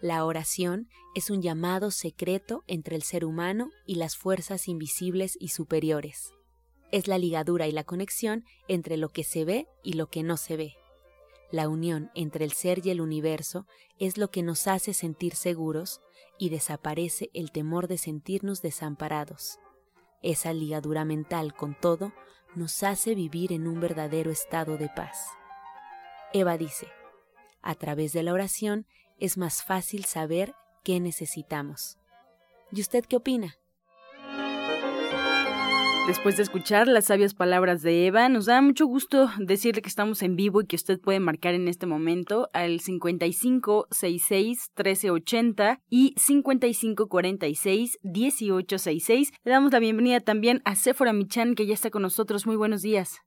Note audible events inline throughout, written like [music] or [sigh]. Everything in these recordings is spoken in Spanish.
La oración es un llamado secreto entre el ser humano y las fuerzas invisibles y superiores. Es la ligadura y la conexión entre lo que se ve y lo que no se ve. La unión entre el ser y el universo es lo que nos hace sentir seguros y desaparece el temor de sentirnos desamparados. Esa ligadura mental con todo nos hace vivir en un verdadero estado de paz. Eva dice, a través de la oración es más fácil saber qué necesitamos. ¿Y usted qué opina? Después de escuchar las sabias palabras de Eva, nos da mucho gusto decirle que estamos en vivo y que usted puede marcar en este momento al 5566 1380 y 5546 1866. Le damos la bienvenida también a Sephora Michan, que ya está con nosotros. Muy buenos días.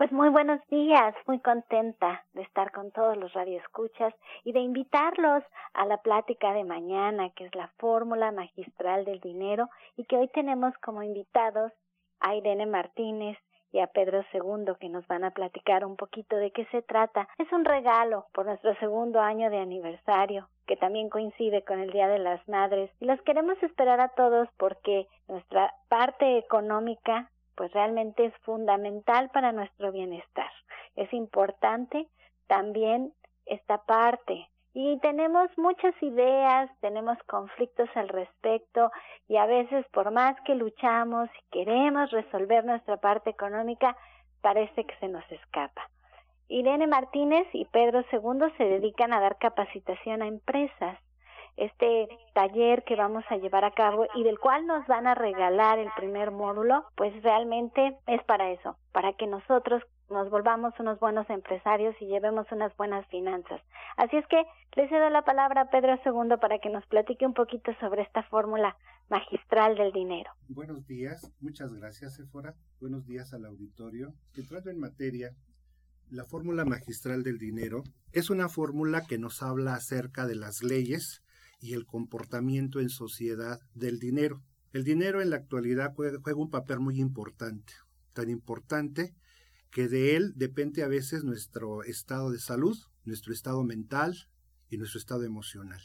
Pues muy buenos días, muy contenta de estar con todos los radioescuchas y de invitarlos a la plática de mañana, que es la fórmula magistral del dinero, y que hoy tenemos como invitados a Irene Martínez y a Pedro II que nos van a platicar un poquito de qué se trata. Es un regalo por nuestro segundo año de aniversario, que también coincide con el Día de las Madres, y los queremos esperar a todos porque nuestra parte económica pues realmente es fundamental para nuestro bienestar. Es importante también esta parte. Y tenemos muchas ideas, tenemos conflictos al respecto y a veces por más que luchamos y queremos resolver nuestra parte económica, parece que se nos escapa. Irene Martínez y Pedro II se dedican a dar capacitación a empresas este taller que vamos a llevar a cabo y del cual nos van a regalar el primer módulo, pues realmente es para eso, para que nosotros nos volvamos unos buenos empresarios y llevemos unas buenas finanzas. Así es que le cedo la palabra a Pedro II para que nos platique un poquito sobre esta fórmula magistral del dinero. Buenos días, muchas gracias, Efora. Buenos días al auditorio. Entrando en materia, la fórmula magistral del dinero es una fórmula que nos habla acerca de las leyes y el comportamiento en sociedad del dinero. El dinero en la actualidad juega, un papel muy importante, tan importante que de él depende a veces nuestro estado de salud, nuestro estado mental y nuestro estado emocional.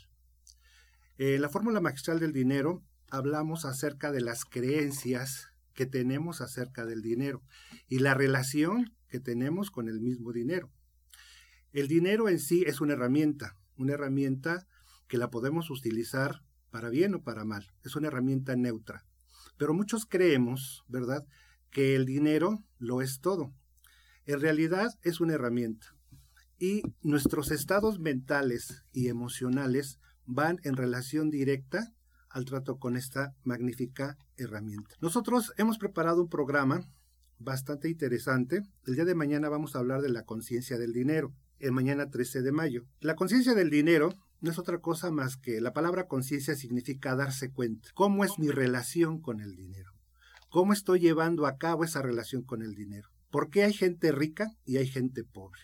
En la fórmula magistral del dinero hablamos acerca de las creencias que tenemos acerca del dinero y la relación que tenemos con el mismo dinero. El dinero en sí es una herramienta, una herramienta que la podemos utilizar para bien o para mal. Es una herramienta neutra. Pero muchos creemos, ¿verdad?, que el dinero lo es todo. En realidad es una herramienta. Y nuestros estados mentales y emocionales van en relación directa al trato con esta magnífica herramienta. Nosotros hemos preparado un programa bastante interesante. El día de mañana vamos a hablar de la conciencia del dinero, el mañana 13 de mayo. La conciencia del dinero no es otra cosa más que la palabra conciencia significa darse cuenta. ¿Cómo es mi relación con el dinero? ¿Cómo estoy llevando a cabo esa relación con el dinero? ¿Por qué hay gente rica y hay gente pobre?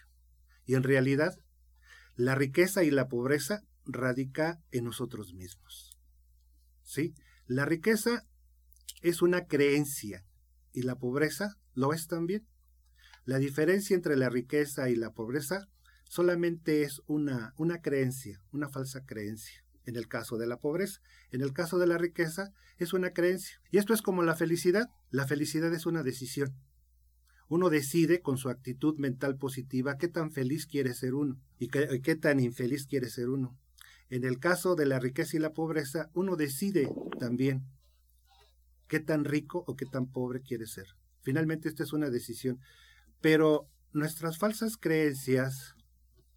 Y en realidad, la riqueza y la pobreza radica en nosotros mismos. ¿Sí? La riqueza es una creencia y la pobreza lo es también. La diferencia entre la riqueza y la pobreza solamente es una, una creencia, una falsa creencia. En el caso de la pobreza, en el caso de la riqueza, es una creencia. Y esto es como la felicidad. La felicidad es una decisión. Uno decide con su actitud mental positiva qué tan feliz quiere ser uno y qué, qué tan infeliz quiere ser uno. En el caso de la riqueza y la pobreza, uno decide también qué tan rico o qué tan pobre quieres ser. Finalmente esta es una decisión. Pero nuestras falsas creencias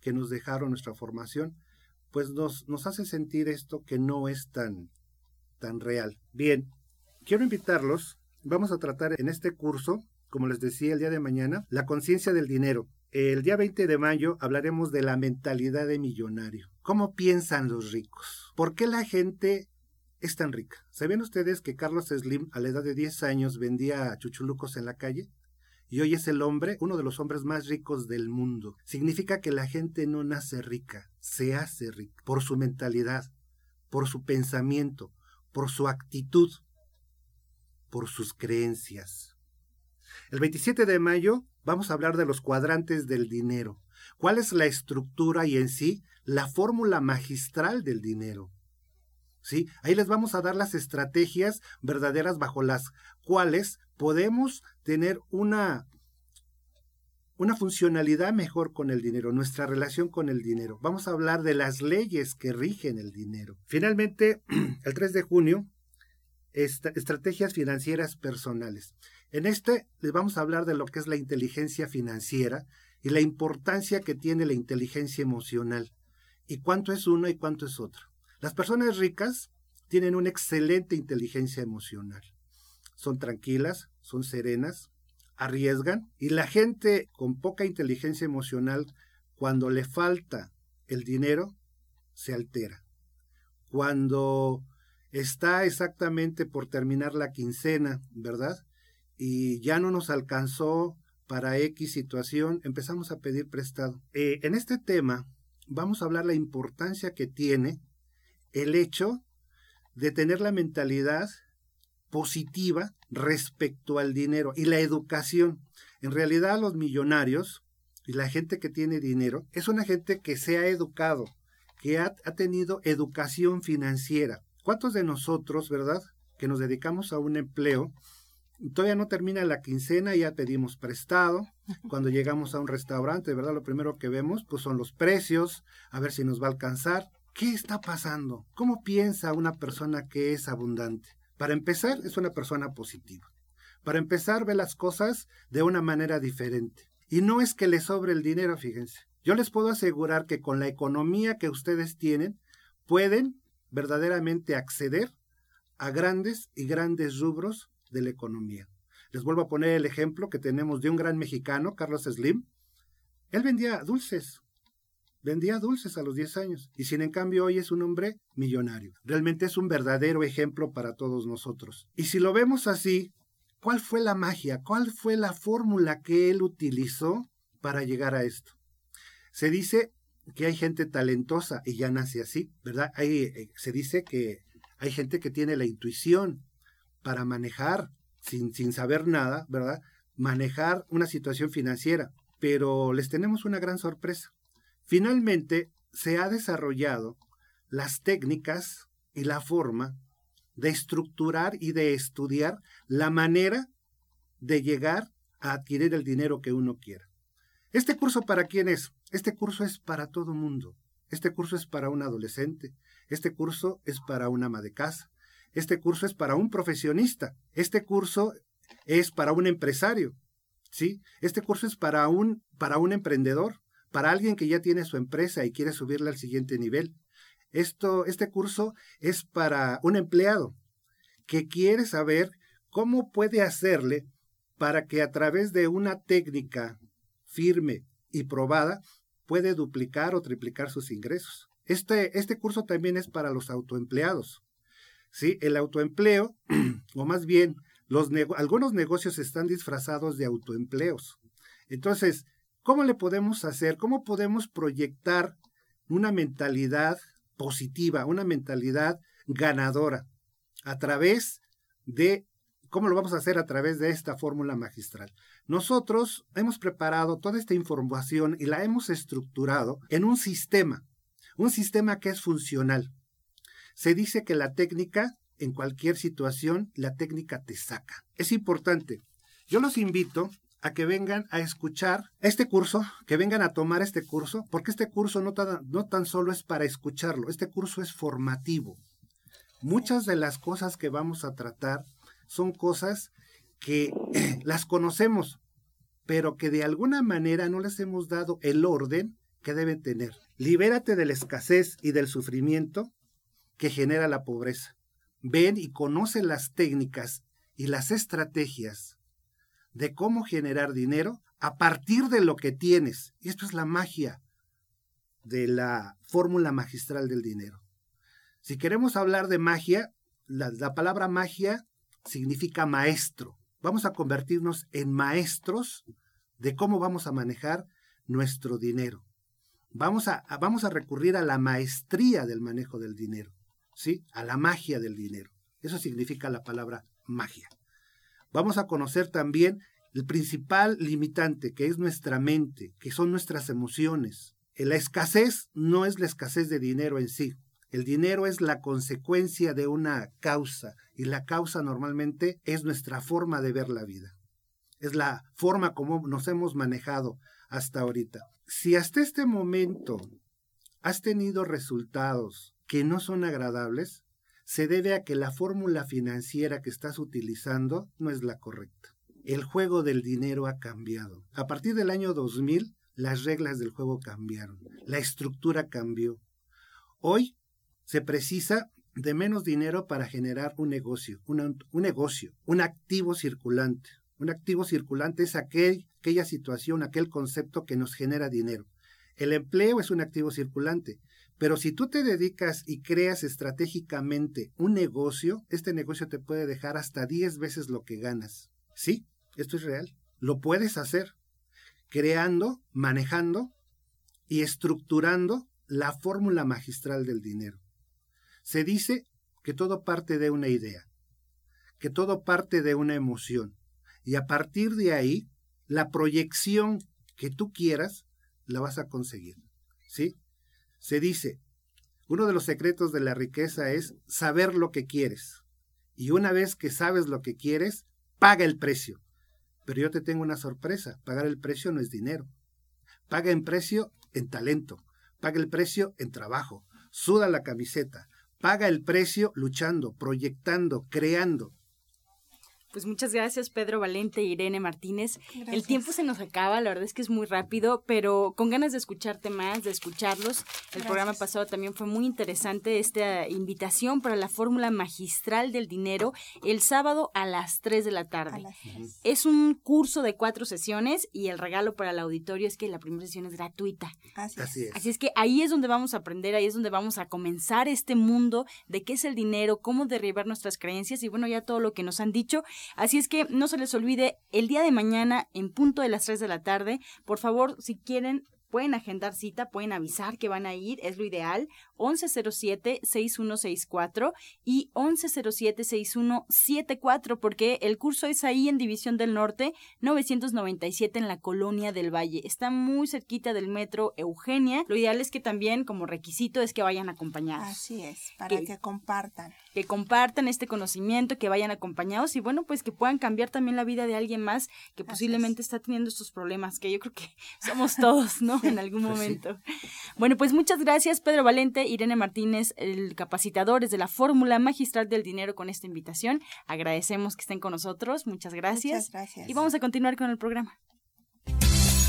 que nos dejaron nuestra formación, pues nos, nos hace sentir esto que no es tan, tan real. Bien, quiero invitarlos, vamos a tratar en este curso, como les decía el día de mañana, la conciencia del dinero. El día 20 de mayo hablaremos de la mentalidad de millonario. ¿Cómo piensan los ricos? ¿Por qué la gente es tan rica? ¿Sabían ustedes que Carlos Slim a la edad de 10 años vendía chuchulucos en la calle? Y hoy es el hombre, uno de los hombres más ricos del mundo. Significa que la gente no nace rica, se hace rica por su mentalidad, por su pensamiento, por su actitud, por sus creencias. El 27 de mayo vamos a hablar de los cuadrantes del dinero. ¿Cuál es la estructura y en sí la fórmula magistral del dinero? ¿Sí? Ahí les vamos a dar las estrategias verdaderas bajo las cuales podemos tener una, una funcionalidad mejor con el dinero, nuestra relación con el dinero. Vamos a hablar de las leyes que rigen el dinero. Finalmente, [clears throat] el 3 de junio, estrategias financieras personales. En este les vamos a hablar de lo que es la inteligencia financiera y la importancia que tiene la inteligencia emocional y cuánto es uno y cuánto es otro. Las personas ricas tienen una excelente inteligencia emocional. Son tranquilas, son serenas, arriesgan y la gente con poca inteligencia emocional, cuando le falta el dinero, se altera. Cuando está exactamente por terminar la quincena, ¿verdad? Y ya no nos alcanzó para X situación, empezamos a pedir prestado. Eh, en este tema vamos a hablar la importancia que tiene el hecho de tener la mentalidad positiva respecto al dinero y la educación. En realidad los millonarios y la gente que tiene dinero es una gente que se ha educado, que ha, ha tenido educación financiera. ¿Cuántos de nosotros, verdad, que nos dedicamos a un empleo, todavía no termina la quincena y ya pedimos prestado. Cuando llegamos a un restaurante, ¿verdad? Lo primero que vemos pues son los precios, a ver si nos va a alcanzar. ¿Qué está pasando? ¿Cómo piensa una persona que es abundante? Para empezar, es una persona positiva. Para empezar, ve las cosas de una manera diferente. Y no es que le sobre el dinero, fíjense. Yo les puedo asegurar que con la economía que ustedes tienen, pueden verdaderamente acceder a grandes y grandes rubros de la economía. Les vuelvo a poner el ejemplo que tenemos de un gran mexicano, Carlos Slim. Él vendía dulces, vendía dulces a los 10 años y sin en cambio hoy es un hombre millonario. Realmente es un verdadero ejemplo para todos nosotros. Y si lo vemos así, ¿cuál fue la magia? ¿Cuál fue la fórmula que él utilizó para llegar a esto? Se dice que hay gente talentosa y ya nace así, ¿verdad? Eh, se dice que hay gente que tiene la intuición para manejar, sin, sin saber nada, ¿verdad? Manejar una situación financiera. Pero les tenemos una gran sorpresa. Finalmente, se ha desarrollado las técnicas y la forma de estructurar y de estudiar la manera de llegar a adquirir el dinero que uno quiera. ¿Este curso para quién es? Este curso es para todo mundo. Este curso es para un adolescente. Este curso es para un ama de casa. Este curso es para un profesionista. Este curso es para un empresario. ¿Sí? Este curso es para un, para un emprendedor, para alguien que ya tiene su empresa y quiere subirla al siguiente nivel. Esto, este curso es para un empleado que quiere saber cómo puede hacerle para que a través de una técnica firme y probada, puede duplicar o triplicar sus ingresos. Este, este curso también es para los autoempleados. ¿sí? El autoempleo, [clears throat] o más bien, algunos negocios están disfrazados de autoempleos. Entonces, ¿cómo le podemos hacer? ¿Cómo podemos proyectar una mentalidad positiva, una mentalidad ganadora a través de ¿Cómo lo vamos a hacer a través de esta fórmula magistral? Nosotros hemos preparado toda esta información y la hemos estructurado en un sistema, un sistema que es funcional. Se dice que la técnica, en cualquier situación, la técnica te saca. Es importante. Yo los invito a que vengan a escuchar este curso, que vengan a tomar este curso, porque este curso no tan, solo es para escucharlo, este curso es formativo. Muchas de las cosas que vamos a tratar son cosas que [clears throat] las conocemos, pero que de alguna manera no les hemos dado el orden que deben tener. Libérate de la escasez y del sufrimiento que genera la pobreza. Ven y conoce las técnicas y las estrategias de cómo generar dinero a partir de lo que tienes. Y esto es la magia de la fórmula magistral del dinero. Si queremos hablar de magia, la, la, palabra magia significa maestro. Vamos a convertirnos en maestros de cómo vamos a manejar nuestro dinero. Vamos a, vamos a recurrir a la maestría del manejo del dinero, ¿sí? A la magia del dinero. Eso significa la palabra magia. Vamos a conocer también el principal limitante, que es nuestra mente, que son nuestras emociones. La escasez no es la escasez de dinero en sí. El dinero es la consecuencia de una causa y la causa normalmente es nuestra forma de ver la vida. Es la forma como nos hemos manejado hasta ahorita. Si hasta este momento has tenido resultados que no son agradables, se debe a que la fórmula financiera que estás utilizando no es la correcta. El juego del dinero ha cambiado. A partir del año 2000, las reglas del juego cambiaron, la estructura cambió. Hoy se precisa de menos dinero para generar un negocio, un negocio, un activo circulante. Un activo circulante es aquel, aquella situación, aquel concepto que nos genera dinero. El empleo es un activo circulante. Pero si tú te dedicas y creas estratégicamente un negocio, este negocio te puede dejar hasta 10 veces lo que ganas. Sí, esto es real. Lo puedes hacer creando, manejando y estructurando la fórmula magistral del dinero. Se dice que todo parte de una idea, que todo parte de una emoción. Y a partir de ahí, la proyección que tú quieras, la vas a conseguir. ¿Sí? Se dice, uno de los secretos de la riqueza es saber lo que quieres. Y una vez que sabes lo que quieres, paga el precio. Pero yo te tengo una sorpresa, pagar el precio no es dinero. Paga en precio en talento, paga el precio en trabajo, suda la camiseta, paga el precio luchando, proyectando, creando. Pues muchas gracias Pedro Valente e Irene Martínez. El tiempo se nos acaba, la verdad es que es muy rápido, pero con ganas de escucharte más, de escucharlos. El programa pasado también fue muy interesante esta invitación para la fórmula magistral del dinero el sábado a las 3 de la tarde. Es un curso de cuatro sesiones y el regalo para el auditorio es que la primera sesión es gratuita. Así es. Así es que ahí es donde vamos a aprender, ahí es donde vamos a comenzar este mundo de qué es el dinero, cómo derribar nuestras creencias y bueno, ya todo lo que nos han dicho. Así es que no se les olvide, el día de mañana, en punto de las 3 de la tarde, por favor, si quieren, pueden agendar cita, pueden avisar que van a ir, es lo ideal, 1107-6164 y 1107-6174, porque el curso es ahí en División del Norte, 997 en la Colonia del Valle. Está muy cerquita del metro Eugenia. Lo ideal es que también, como requisito, es que vayan acompañados. Así es, para que, compartan. Que compartan este conocimiento, que vayan acompañados y bueno, pues que puedan cambiar también la vida de alguien más que posiblemente está teniendo estos problemas, que yo creo que [laughs] somos todos, ¿no? [laughs] En algún pues momento. Bueno, pues muchas gracias, Pedro Valente, Irene Martínez, el capacitadores de la Fórmula Magistral del Dinero con esta invitación. Agradecemos que estén con nosotros. Muchas gracias. Muchas gracias. Y vamos a continuar con el programa.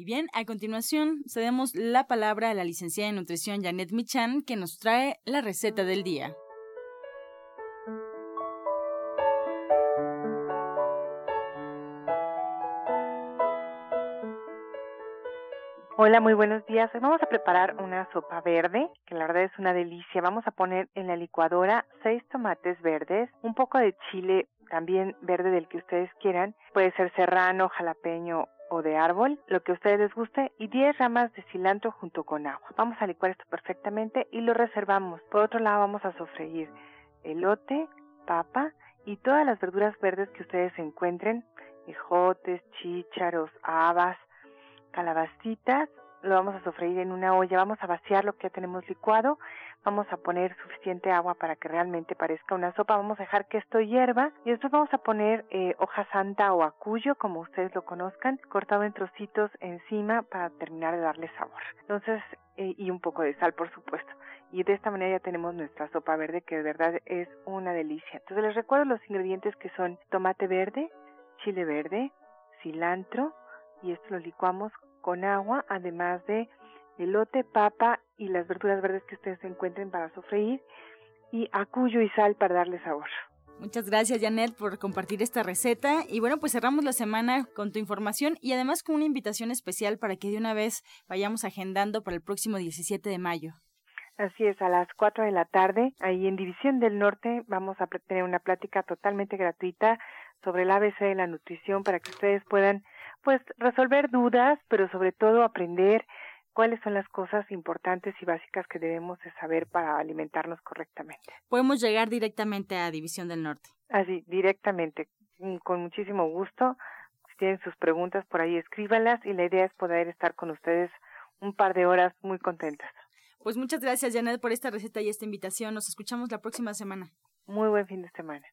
Y bien, a continuación cedemos la palabra a la licenciada en nutrición Janet Michan, que nos trae la receta del día. Hola, muy buenos días. Hoy vamos a preparar una sopa verde, que la verdad es una delicia. Vamos a poner en la licuadora seis tomates verdes, un poco de chile también verde del que ustedes quieran. Puede ser serrano, jalapeño o de árbol, lo que a ustedes les guste, y 10 ramas de cilantro junto con agua. Vamos a licuar esto perfectamente y lo reservamos. Por otro lado vamos a sofreír elote, papa y todas las verduras verdes que ustedes encuentren ejotes, chícharos, habas, calabacitas, lo vamos a sofreír en una olla, vamos a vaciar lo que ya tenemos licuado, vamos a poner suficiente agua para que realmente parezca una sopa, vamos a dejar que esto hierva y después vamos a poner eh, hoja santa o acuyo, como ustedes lo conozcan, cortado en trocitos encima para terminar de darle sabor. Entonces, eh, y un poco de sal, por supuesto. Y de esta manera ya tenemos nuestra sopa verde que de verdad es una delicia. Entonces les recuerdo los ingredientes que son tomate verde, chile verde, cilantro y esto lo licuamos con agua, además de elote, papa y las verduras verdes que ustedes encuentren para sofreír y acuyo y sal para darle sabor. Muchas gracias Janet por compartir esta receta y bueno pues cerramos la semana con tu información y además con una invitación especial para que de una vez vayamos agendando para el próximo 17 de mayo. Así es, a las 4 de la tarde, ahí en División del Norte, vamos a tener una plática totalmente gratuita sobre el ABC de la nutrición para que ustedes puedan pues resolver dudas, pero sobre todo aprender cuáles son las cosas importantes y básicas que debemos de saber para alimentarnos correctamente. Podemos llegar directamente a División del Norte. Así, directamente, mm, con muchísimo gusto. Si tienen sus preguntas por ahí, escríbalas y la idea es poder estar con ustedes un par de horas muy contentas. Pues muchas gracias, Janet, por esta receta y esta invitación. Nos escuchamos la próxima semana. Muy buen fin de semana.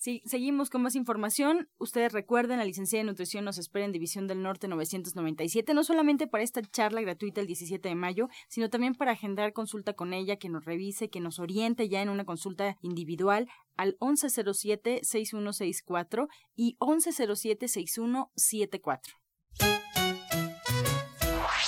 Sí, seguimos con más información. Ustedes recuerden, la licenciada de nutrición nos espera en División del Norte 997, no solamente para esta charla gratuita el 17 de mayo, sino también para agendar consulta con ella, que nos revise, que nos oriente ya en una consulta individual al 1107-6164 y 1107-6174.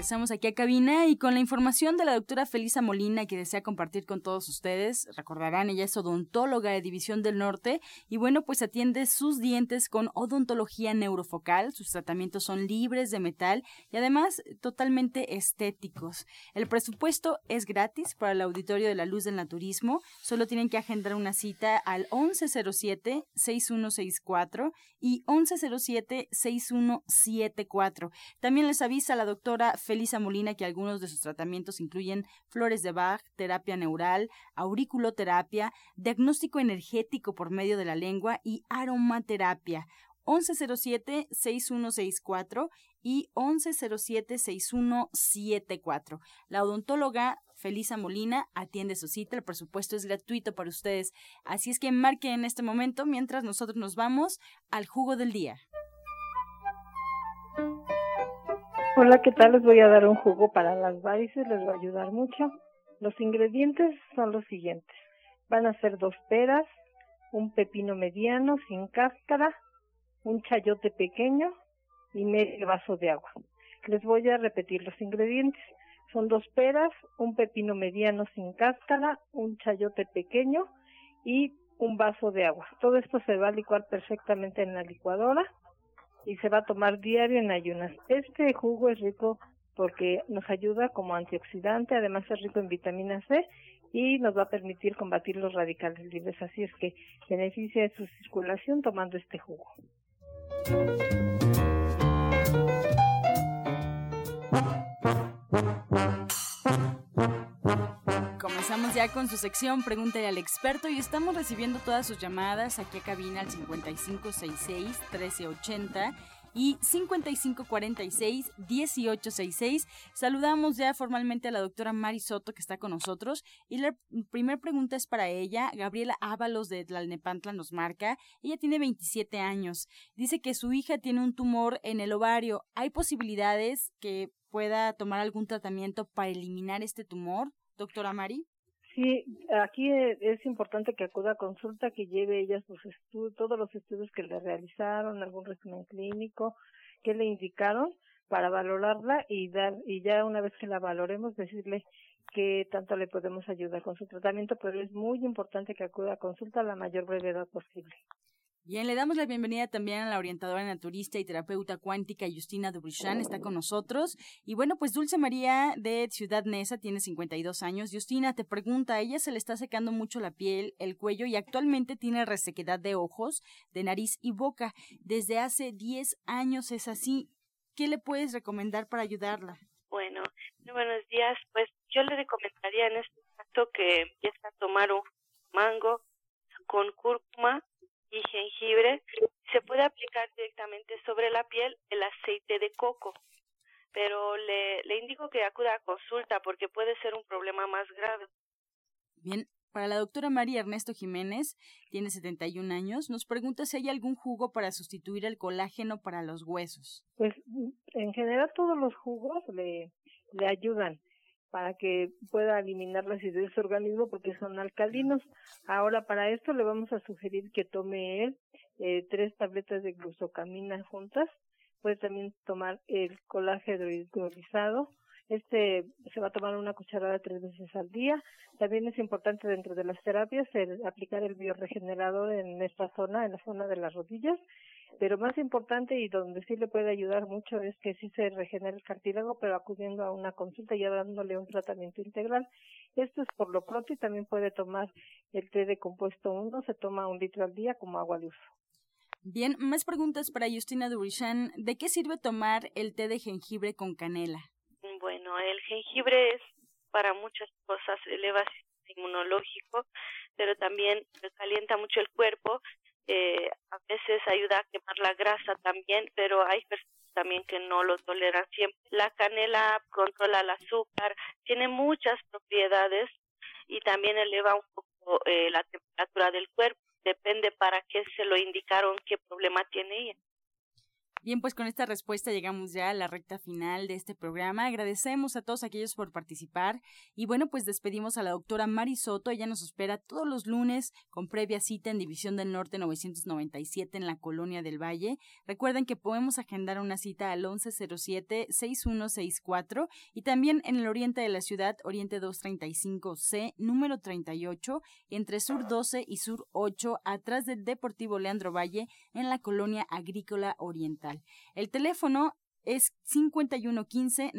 Regresamos aquí a cabina y con la información de la doctora Felisa Molina que desea compartir con todos ustedes. Recordarán, ella es odontóloga de División del Norte y bueno, pues atiende sus dientes con odontología neurofocal. Sus tratamientos son libres de metal y además totalmente estéticos. El presupuesto es gratis para el auditorio de la Luz del Naturismo. Solo tienen que agendar una cita al 1107-6164 y 1107-6174. También les avisa la doctora Molina que algunos de sus tratamientos incluyen flores de Bach, terapia neural, auriculoterapia, diagnóstico energético por medio de la lengua y aromaterapia. 1107-6164 y 1107-6174. La odontóloga Felisa Molina atiende su cita, el presupuesto es gratuito para ustedes, así es que marquen en este momento mientras nosotros nos vamos al jugo del día. Hola, ¿qué tal? Les voy a dar un jugo para las varices, les va a ayudar mucho. Los ingredientes son los siguientes. Van a ser dos peras, un pepino mediano sin cáscara, un chayote pequeño y medio vaso de agua. Les voy a repetir los ingredientes. Son dos peras, un pepino mediano sin cáscara, un chayote pequeño y un vaso de agua. Todo esto se va a licuar perfectamente en la licuadora y se va a tomar diario en ayunas. Este jugo es rico porque nos ayuda como antioxidante, además es rico en vitamina C y nos va a permitir combatir los radicales libres. Así es que beneficia de su circulación tomando este jugo. Comenzamos ya con su sección Pregúntale al experto y estamos recibiendo todas sus llamadas aquí a cabina al 5566-1380 y 5546-1866. Saludamos ya formalmente a la doctora Mari Soto que está con nosotros y la primera pregunta es para ella. Gabriela Ábalos de Tlalnepantla nos marca. Ella tiene 27 años. Dice que su hija tiene un tumor en el ovario. ¿Hay posibilidades que pueda tomar algún tratamiento para eliminar este tumor, doctora Mari? Sí, aquí es importante que acuda a consulta, que lleve ella sus estudios, todos los estudios que le realizaron, algún régimen clínico, que le indicaron para valorarla y dar y ya una vez que la valoremos decirle que tanto le podemos ayudar con su tratamiento, pero es muy importante que acuda a consulta a la mayor brevedad posible. Bien, le damos la bienvenida también a la orientadora naturista y terapeuta cuántica Justina Dubrichan, está con nosotros. Y bueno, pues Dulce María de Ciudad Neza tiene 52 años. Justina te pregunta, a ella se le está secando mucho la piel, el cuello y actualmente tiene resequedad de ojos, de nariz y boca. Desde hace 10 años es así. ¿Qué le puedes recomendar para ayudarla? Bueno, buenos días. Pues yo le recomendaría en este caso que empiece a tomar un mango con cúrcuma y jengibre. Se puede aplicar directamente sobre la piel el aceite de coco, pero le, le indico que acuda a consulta porque puede ser un problema más grave. Bien, para la doctora María Ernesto Jiménez, tiene 71 años, nos pregunta si hay algún jugo para sustituir el colágeno para los huesos. Pues en general todos los jugos le, le ayudan para que pueda eliminar la acidez de su organismo porque son alcalinos. Ahora para esto le vamos a sugerir que tome él eh, tres tabletas de glucocamina juntas. Puede también tomar el colágeno hidrolizado. Este se va a tomar una cucharada tres veces al día. También es importante dentro de las terapias aplicar el bioregenerador en esta zona, en la zona de las rodillas pero más importante y donde sí le puede ayudar mucho es que sí se regenera el cartílago, pero acudiendo a una consulta y dándole un tratamiento integral. Esto es por lo pronto y también puede tomar el té de compuesto 1, se toma un litro al día como agua de uso. Bien, más preguntas para Justina Durishan. ¿De qué sirve tomar el té de jengibre con canela? Bueno, el jengibre es para muchas cosas, eleva el inmunológico, pero también calienta mucho el cuerpo eh, a veces ayuda a quemar la grasa también, pero hay personas también que no lo toleran siempre. La canela controla el azúcar, tiene muchas propiedades y también eleva un poco eh, la temperatura del cuerpo. Depende para qué se lo indicaron, qué problema tiene ella. Bien, pues con esta respuesta llegamos ya a la recta final de este programa. Agradecemos a todos aquellos por participar y bueno, pues despedimos a la doctora Mari Soto. Ella nos espera todos los lunes con previa cita en División del Norte 997 en la Colonia del Valle. Recuerden que podemos agendar una cita al 1107-6164 y también en el oriente de la ciudad, Oriente 235C, número 38, entre Sur 12 y Sur 8, atrás del Deportivo Leandro Valle en la Colonia Agrícola Oriental. El teléfono es 5115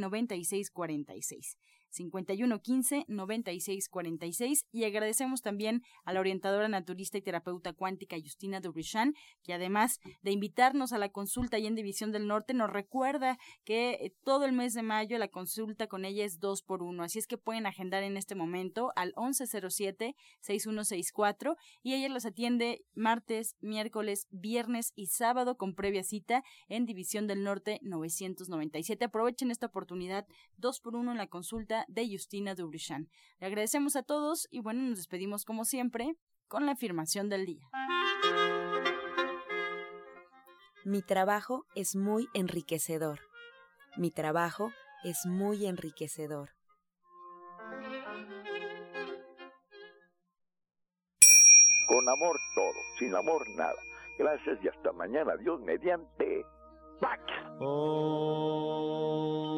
9646. 5115 9646 y agradecemos también a la orientadora naturista y terapeuta cuántica Justina Dubrichan, que además de invitarnos a la consulta y en División del Norte, nos recuerda que eh, todo el mes de mayo la consulta con ella es dos por uno, así es que pueden agendar en este momento al 1107-6164 y ella los atiende martes, miércoles, viernes y sábado con previa cita en División del Norte 997. Aprovechen esta oportunidad dos por uno en la consulta de Justina Dubrichan. Le agradecemos a todos y bueno, nos despedimos como siempre con la afirmación del día. Mi trabajo es muy enriquecedor. Mi trabajo es muy enriquecedor. Con amor todo, sin amor nada. Gracias y hasta mañana. Dios mediante. ¡Pax! Oh.